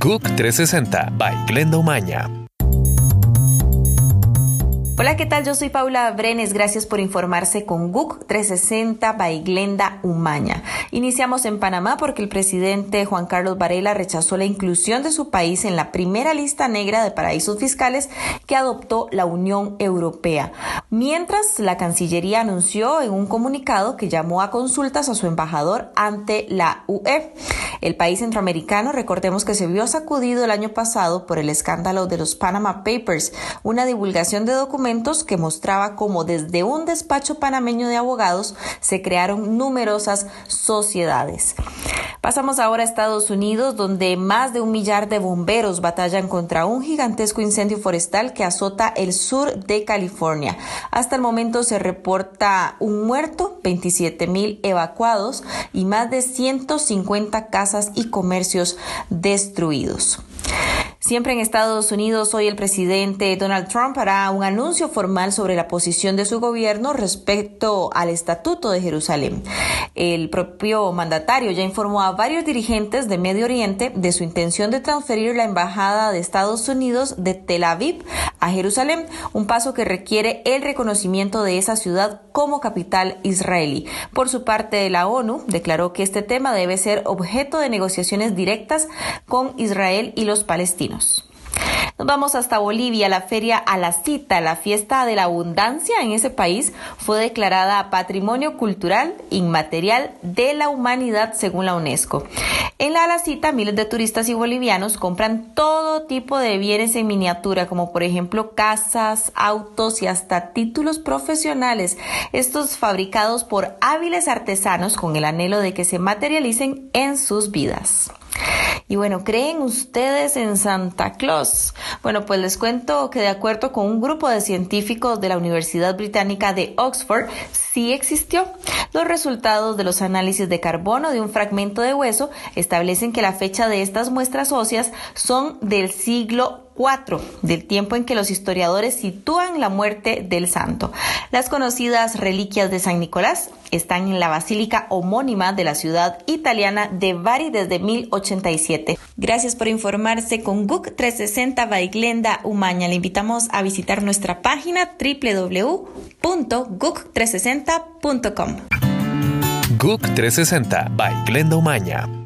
GUC 360 by Glenda Umaña. Hola, ¿qué tal? Yo soy Paula Brenes. Gracias por informarse con GUC 360 by Glenda Umaña. Iniciamos en Panamá porque el presidente Juan Carlos Varela rechazó la inclusión de su país en la primera lista negra de paraísos fiscales que adoptó la Unión Europea. Mientras, la Cancillería anunció en un comunicado que llamó a consultas a su embajador ante la UE. El país centroamericano, recordemos que se vio sacudido el año pasado por el escándalo de los Panama Papers, una divulgación de documentos que mostraba cómo desde un despacho panameño de abogados se crearon numerosas sociedades. Pasamos ahora a Estados Unidos, donde más de un millar de bomberos batallan contra un gigantesco incendio forestal que azota el sur de California. Hasta el momento se reporta un muerto, 27 mil evacuados y más de 150 casas y comercios destruidos. Siempre en Estados Unidos, hoy el presidente Donald Trump hará un anuncio formal sobre la posición de su gobierno respecto al Estatuto de Jerusalén. El propio mandatario ya informó a varios dirigentes de Medio Oriente de su intención de transferir la embajada de Estados Unidos de Tel Aviv a Jerusalén, un paso que requiere el reconocimiento de esa ciudad como capital israelí. Por su parte, la ONU declaró que este tema debe ser objeto de negociaciones directas con Israel y los palestinos. Nos vamos hasta Bolivia. La feria a la cita, la fiesta de la abundancia en ese país, fue declarada Patrimonio Cultural Inmaterial de la Humanidad según la UNESCO. En la Alacita, miles de turistas y bolivianos compran todo tipo de bienes en miniatura, como por ejemplo casas, autos y hasta títulos profesionales. Estos fabricados por hábiles artesanos con el anhelo de que se materialicen en sus vidas. Y bueno, ¿creen ustedes en Santa Claus? Bueno, pues les cuento que de acuerdo con un grupo de científicos de la Universidad Británica de Oxford, sí existió. Los resultados de los análisis de carbono de un fragmento de hueso establecen que la fecha de estas muestras óseas son del siglo del tiempo en que los historiadores sitúan la muerte del santo. Las conocidas reliquias de San Nicolás están en la basílica homónima de la ciudad italiana de Bari desde 1087. Gracias por informarse con GUC 360 Baiglenda Umaña. Le invitamos a visitar nuestra página www.guc360.com. GUC 360 by Glenda Umaña